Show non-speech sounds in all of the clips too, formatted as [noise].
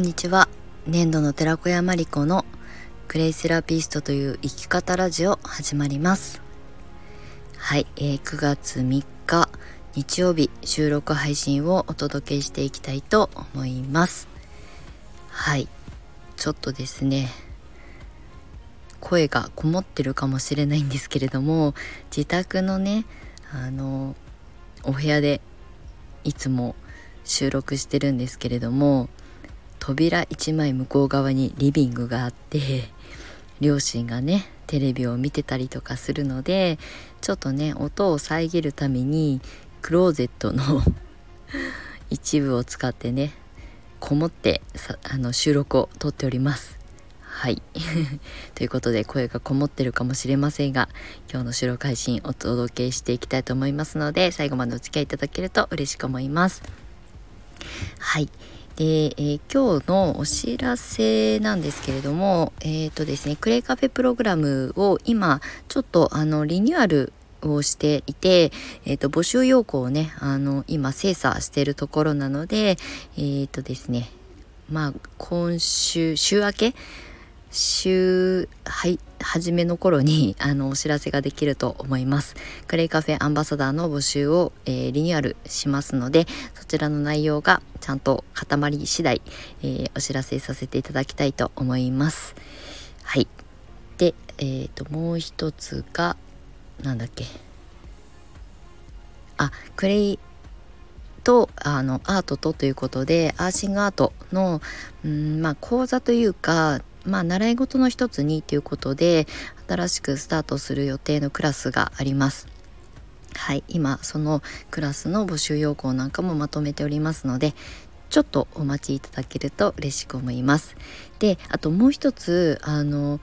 んにちは。年度の寺子屋まりこのクレイセラピストという生き方ラジオ始まります。はい、えー、9月3日日曜日収録配信をお届けしていきたいと思います。はいちょっとですね声がこもってるかもしれないんですけれども自宅のねあのお部屋でいつも収録してるんですけれども扉1枚向こう側にリビングがあって両親がねテレビを見てたりとかするのでちょっとね音を遮るためにクローゼットの [laughs] 一部を使ってねこもってあの収録を撮っております。はい。[laughs] ということで声がこもってるかもしれませんが今日の収録配信お届けしていきたいと思いますので最後までお付き合いいただけると嬉しく思います。はい。で、えー、今日のお知らせなんですけれども、えっ、ー、とですね、クレイカフェプログラムを今、ちょっとあの、リニューアルをしていて、えっ、ー、と、募集要項をね、あの、今精査しているところなので、えっ、とですね、まあ、今週、週明け週はい初めの頃に [laughs] あのお知らせができると思います。クレイカフェアンバサダーの募集を、えー、リニューアルしますのでそちらの内容がちゃんと固まり次第、えー、お知らせさせていただきたいと思います。はい。でえっ、ー、ともう一つがなんだっけ。あクレイとあのアートとということでアーシングアートのうんまあ講座というかまあ、習い事の一つにということで新しくスタートする予定のクラスがあります。はい、今そのクラスの募集要項なんかもまとめておりますのでちょっとお待ちいただけると嬉しく思います。であともう一つあの、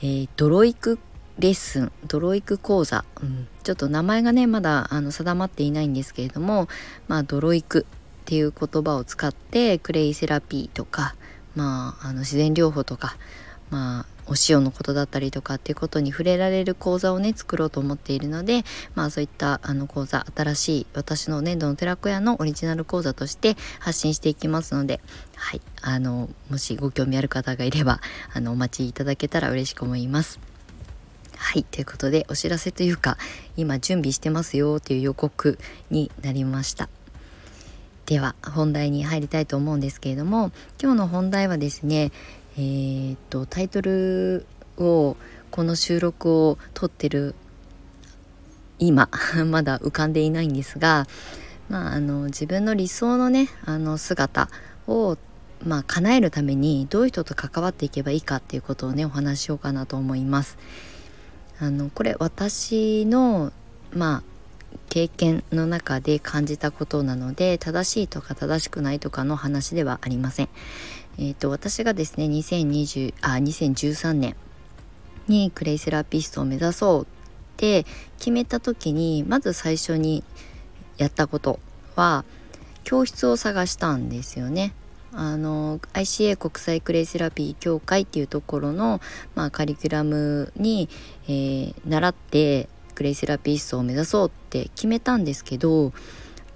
えー、ドロイクレッスンドロイク講座、うん、ちょっと名前がねまだあの定まっていないんですけれどもまあドロイクっていう言葉を使ってクレイセラピーとかまあ、あの自然療法とか、まあ、お塩のことだったりとかっていうことに触れられる講座をね作ろうと思っているので、まあ、そういったあの講座新しい私の年度の寺子屋のオリジナル講座として発信していきますので、はい、あのもしご興味ある方がいればあのお待ちいただけたら嬉しく思います。はいということでお知らせというか今準備してますよという予告になりました。では本題に入りたいと思うんですけれども今日の本題はですねえー、っとタイトルをこの収録を撮ってる今 [laughs] まだ浮かんでいないんですが、まあ、あの自分の理想のねあの姿をまあ、叶えるためにどういう人と関わっていけばいいかっていうことをねお話しようかなと思います。あのこれ私のまあ経験の中で感じたことなので正しいとか正しくないとかの話ではありません。えーと、私がですね2020あ2013年にクレイセラピストを目指そうって決めた時にまず最初にやったことは教室を探したんですよね。あの ICA 国際クレイセラピー協会っていうところの、まあ、カリキュラムに、えー、習ってクレイセラピストを目指そうって決めたんですけど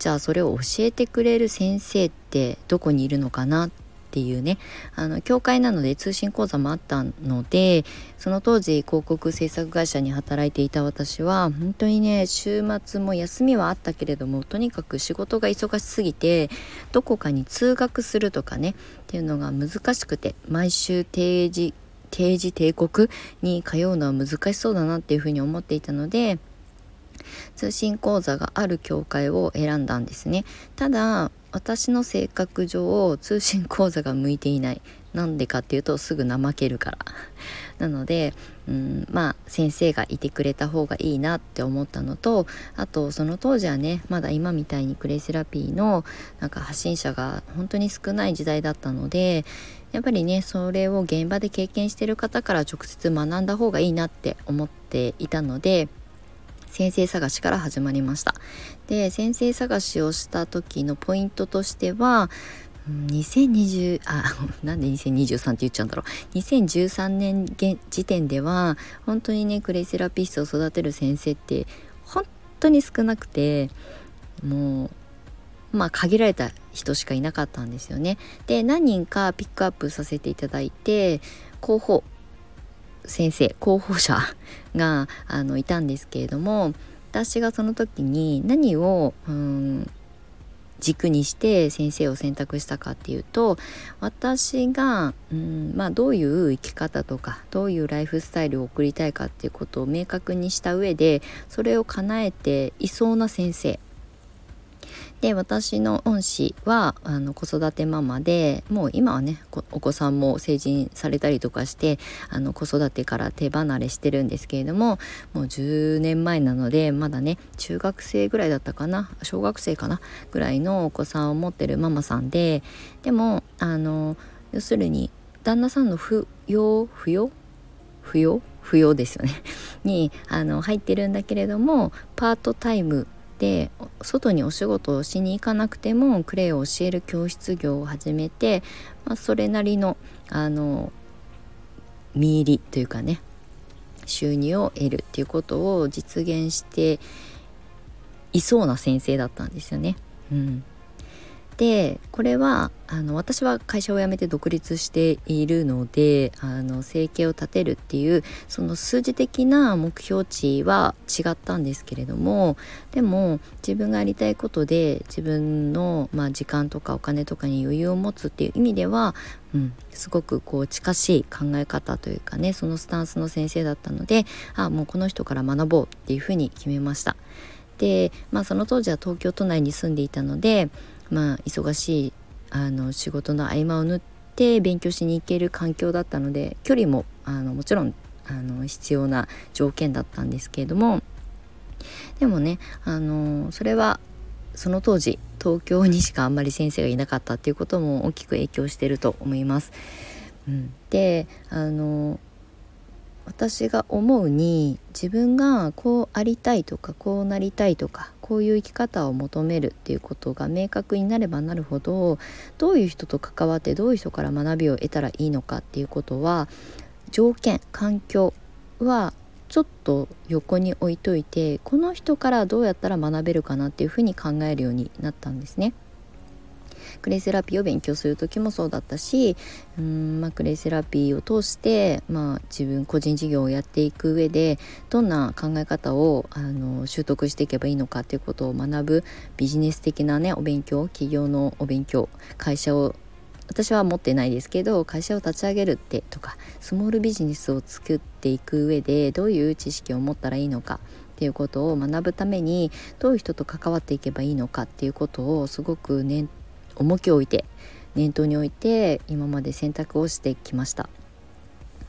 じゃあそれを教えてくれる先生ってどこにいるのかなっていうねあの教会なので通信講座もあったのでその当時広告制作会社に働いていた私は本当にね週末も休みはあったけれどもとにかく仕事が忙しすぎてどこかに通学するとかねっていうのが難しくて毎週定時定時帝国に通うのは難しそうだなっていうふうに思っていたので通信講座がある教会を選んだんですね。ただ私の性格上通信講座が向いていない。なんでかっていうとすぐ怠けるから。なので、うん、まあ先生がいてくれた方がいいなって思ったのとあとその当時はねまだ今みたいにクレイセラピーのなんか発信者が本当に少ない時代だったのでやっぱりねそれを現場で経験してる方から直接学んだ方がいいなって思っていたので先生探しから始まりました。で先生探しをした時のポイントとしては2020あ [laughs] なんで2023って言っちゃうんだろう2013年時点では本当にねクレイセラピストを育てる先生って本当に少なくてもうまあ限られた人しかいなかったんですよね。で何人かピックアップさせていただいて候補先生候補者 [laughs] があのいたんですけれども私がその時に何をうん軸にして先生を選択したかっていうと私が、うんまあ、どういう生き方とかどういうライフスタイルを送りたいかっていうことを明確にした上でそれを叶えていそうな先生で私の恩師はあの子育てママでもう今はねお子さんも成人されたりとかしてあの子育てから手離れしてるんですけれどももう10年前なのでまだね中学生ぐらいだったかな小学生かなぐらいのお子さんを持ってるママさんででもあの要するに旦那さんの扶養扶養扶養扶養ですよね。にあの入ってるんだけれどもパートタイムで外にお仕事をしに行かなくてもクレイを教える教室業を始めて、まあ、それなりのあの見入りというかね収入を得るっていうことを実現していそうな先生だったんですよね。うん、でこれはあの私は会社を辞めて独立しているのであの生計を立てるっていうその数字的な目標値は違ったんですけれどもでも自分がやりたいことで自分の、まあ、時間とかお金とかに余裕を持つっていう意味では、うん、すごくこう近しい考え方というかねそのスタンスの先生だったのであもうこの人から学ぼうっていうふうに決めました。でまあその当時は東京都内に住んでいたのでまあ忙しいあの仕事の合間を縫って勉強しに行ける環境だったので距離もあのもちろんあの必要な条件だったんですけれどもでもねあのそれはその当時東京にしかあんまり先生がいなかったっていうことも大きく影響してると思います。うん、であの私が思うに自分がこうありたいとかこうなりたいとかこういう生き方を求めるっていうことが明確になればなるほどどういう人と関わってどういう人から学びを得たらいいのかっていうことは条件環境はちょっと横に置いといてこの人からどうやったら学べるかなっていうふうに考えるようになったんですね。クレイセラピーを勉強する時もそうだったしうん、まあ、クレイセラピーを通して、まあ、自分個人事業をやっていく上でどんな考え方をあの習得していけばいいのかっていうことを学ぶビジネス的なねお勉強企業のお勉強会社を私は持ってないですけど会社を立ち上げるってとかスモールビジネスを作っていく上でどういう知識を持ったらいいのかっていうことを学ぶためにどういう人と関わっていけばいいのかっていうことをすごく念重きを置いて念頭に置いて今まで選択をしてきました。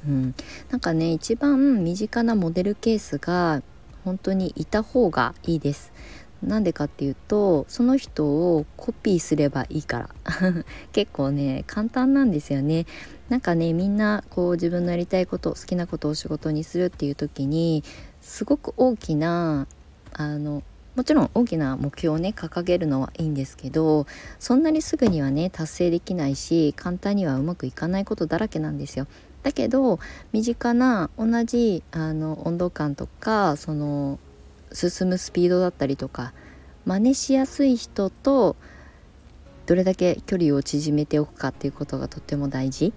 うん、なんかね一番身近なモデルケースが本当にいた方がいいです。なんでかっていうとその人をコピーすればいいから [laughs] 結構ね簡単なんですよねなんかねみんなこう自分のやりたいこと好きなことを仕事にするっていう時にすごく大きなあのもちろん大きな目標をね掲げるのはいいんですけどそんなにすぐにはね達成できないし簡単にはうまくいかないことだらけなんですよ。だけど身近な同じあの温度感とかその進むスピードだったりとか真似しやすい人とどれだけ距離を縮めておくかっていうことがとっても大事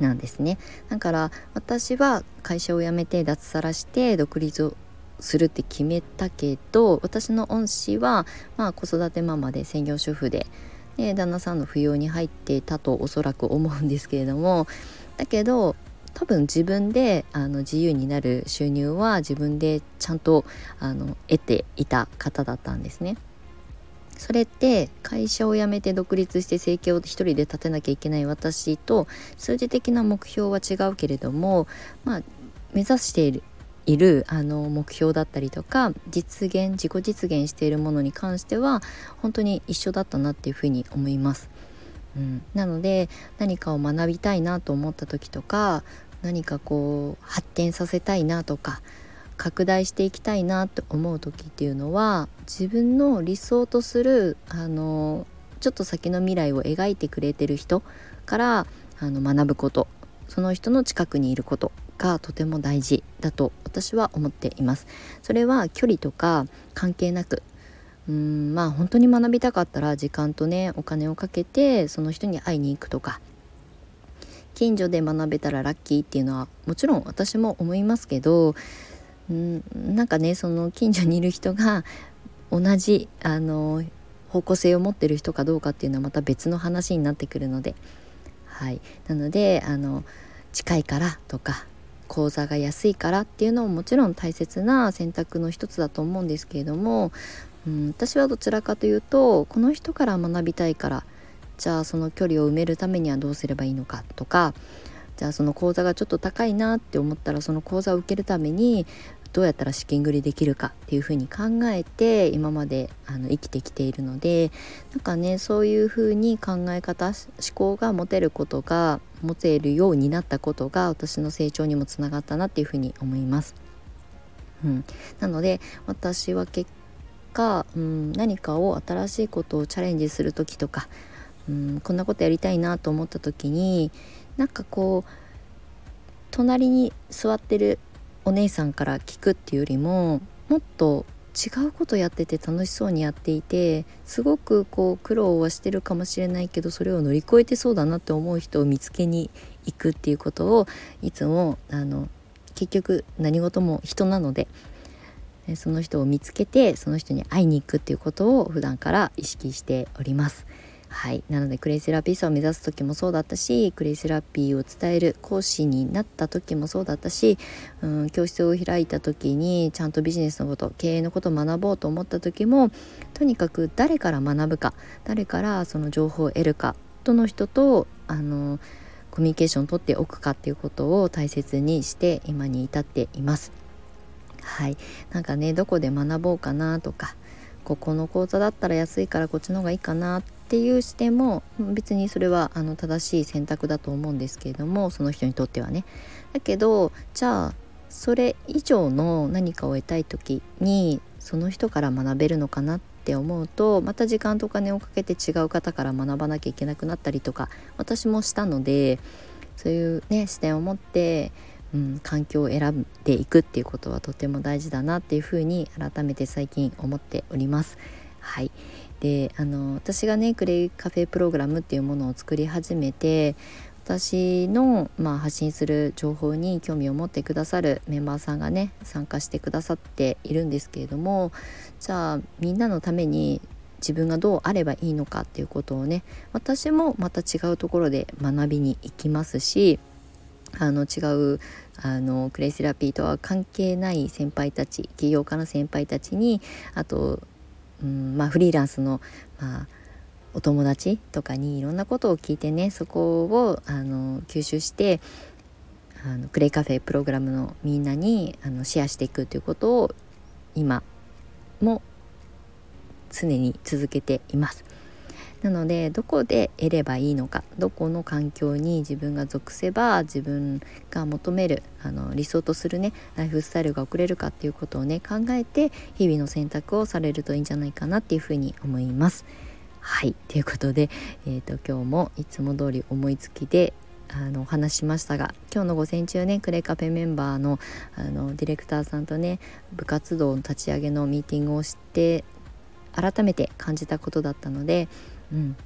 なんですねだから私は会社を辞めて脱サラして独立をするって決めたけど私の恩師は、まあ、子育てママで専業主婦でで旦那さんの扶養に入っていたとおそらく思うんですけれどもだけど多分自分であの自由になる収入は自分でちゃんとあの得ていた方だったんですね。それって会社を辞めて独立して生計を一人で立てなきゃいけない私と数字的な目標は違うけれどもまあ目指しているいるあの目標だったりとか実現自己実現しているものに関しては本当に一緒だったなっていうふうに思います。うん、なので何かを学びたいなと思った時とか何かこう発展させたいなとか拡大していきたいなって思う時っていうのは自分の理想とするあのちょっと先の未来を描いてくれてる人からあの学ぶこと。その人の近くにいること。がとても大事だと私は思っています。それは距離とか関係なくうんまあ本当に学びたかったら時間とねお金をかけてその人に会いに行くとか。近所で学べたらラッキーっていうのはもちろん私も思いますけどんなんかねその近所にいる人が同じあの方向性を持ってる人かどうかっていうのはまた別の話になってくるので。はい。なのであの近いからとか口座が安いからっていうのももちろん大切な選択の一つだと思うんですけれども、うん、私はどちらかというとこの人から学びたいからじゃあその距離を埋めるためにはどうすればいいのかとかじゃあその講座がちょっと高いなって思ったらその講座を受けるためにどうやったら資金繰りできるかっていうふうに考えて今まであの生きてきているのでなんかねそういうふうに考え方思考が持てることが持てるようになったことが私の成長にもつながったなっていうふうに思います。うん、なので私は結果、うん、何かを新しいことをチャレンジする時とか、うん、こんなことやりたいなと思った時になんかこう隣に座ってるお姉さんから聞くっていうよりももっと違うことやってて楽しそうにやっていてすごくこう苦労はしてるかもしれないけどそれを乗り越えてそうだなって思う人を見つけに行くっていうことをいつもあの結局何事も人なのでその人を見つけてその人に会いに行くっていうことを普段から意識しております。はいなのでクレイセラピストを目指す時もそうだったしクレイセラピーを伝える講師になった時もそうだったし、うん、教室を開いた時にちゃんとビジネスのこと経営のことを学ぼうと思った時もとにかく誰から学ぶか誰からその情報を得るかどの人とあのコミュニケーションをとっておくかっていうことを大切にして今に至っています。はいなんかねどこで学ぼうかなとかここの講座だったら安いからこっちの方がいいかなってていう視点も別にそれはあの正しい選択だと思うんですけれどもその人にとってはね。だけどじゃあそれ以上の何かを得たい時にその人から学べるのかなって思うとまた時間とお金をかけて違う方から学ばなきゃいけなくなったりとか私もしたのでそういうね視点を持ってうん、環境を選んでいくっていうことはとても大事だなっていうふうに改めて最近思っております。はい、であの私がねクレイカフェプログラムっていうものを作り始めて私の、まあ、発信する情報に興味を持ってくださるメンバーさんがね参加してくださっているんですけれどもじゃあみんなのために自分がどうあればいいのかっていうことをね私もまた違うところで学びに行きますしあの違うあのクレイセラピーとは関係ない先輩たち起業家の先輩たちにあと、うんまあ、フリーランスの、まあ、お友達とかにいろんなことを聞いてねそこをあの吸収してあのクレイカフェプログラムのみんなにあのシェアしていくということを今も常に続けています。なのでどこで得ればいいのかどこの環境に自分が属せば自分が求めるあの理想とするねライフスタイルが送れるかっていうことをね考えて日々の選択をされるといいんじゃないかなっていうふうに思います。はいということで、えーと、今日もいつも通り思いつきであのお話しましたが今日の午前中ねクレカフェメンバーのあのディレクターさんとね部活動の立ち上げのミーティングをして改めて感じたことだったのでうん、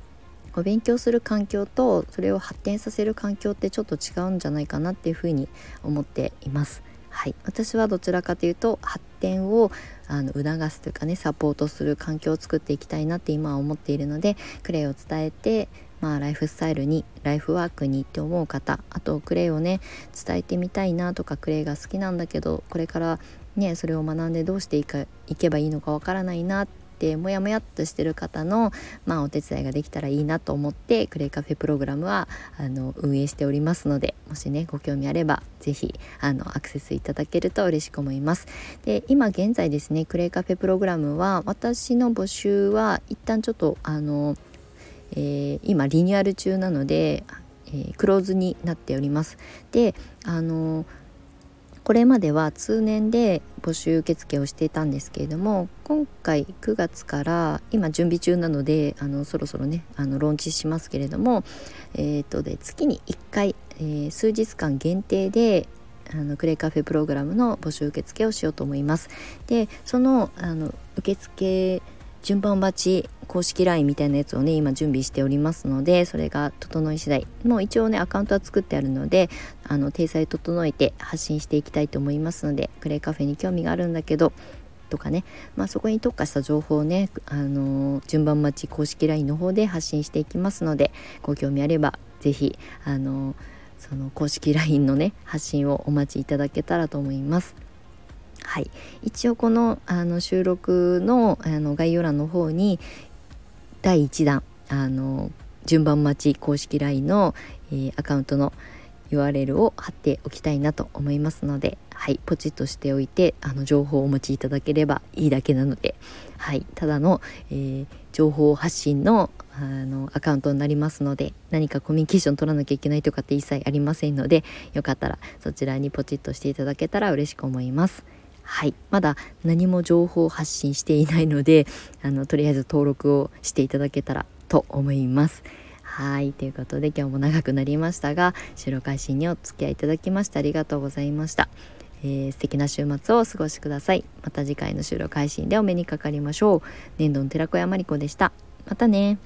お勉強する環境とそれを発展させる環境ってちょっと違うんじゃないかなっていうふうに思っています。はい、私はどちらかというと発展をあの促すというかねサポートする環境を作っていきたいなって今は思っているのでクレイを伝えて、まあ、ライフスタイルにライフワークにって思う方あとクレイをね伝えてみたいなとかクレイが好きなんだけどこれからねそれを学んでどうしていかいけばいいのかわからないなっててモヤモヤっとしてる方の、まあ、お手伝いができたらいいなと思ってクレイカフェプログラムはあの運営しておりますのでもしねご興味あれば是非あのアクセスいただけると嬉しく思います。で今現在ですねクレイカフェプログラムは私の募集は一旦ちょっとあの、えー、今リニューアル中なので、えー、クローズになっております。であのこれまでは通年で募集受付をしていたんですけれども今回9月から今準備中なのであのそろそろねあのローンチしますけれども、えーとで月に1回、えー、数日間限定であのクレイカフェプログラムの募集受付をしようと思います。でそのあの受付順番待ち公式 LINE みたいなやつをね今準備しておりますのでそれが整い次第もう一応ねアカウントは作ってあるのであの体裁整えて発信していきたいと思いますのでクレイカフェに興味があるんだけどとかね、まあ、そこに特化した情報をね、あの、順番待ち公式 LINE の方で発信していきますのでご興味あれば是非、あの、その公式 LINE のね発信をお待ちいただけたらと思います。はい、一応このあの収録のあの概要欄の方に第1弾あの順番待ち公式 LINE の、えー、アカウントの URL を貼っておきたいなと思いますので、はい、ポチッとしておいてあの情報をお持ちいただければいいだけなので、はい、ただの、えー、情報発信のあのアカウントになりますので何かコミュニケーション取らなきゃいけないとかって一切ありませんのでよかったらそちらにポチッとしていただけたら嬉しく思います。はい、まだ何も情報を発信していないのであのとりあえず登録をしていただけたらと思います。はいということで今日も長くなりましたが収録配信にお付き合いいただきましてありがとうございました。えー、素敵な週末をお過ごしください。また次回の収録配信でお目にかかりましょう。年度の寺子屋まりこでした。またね。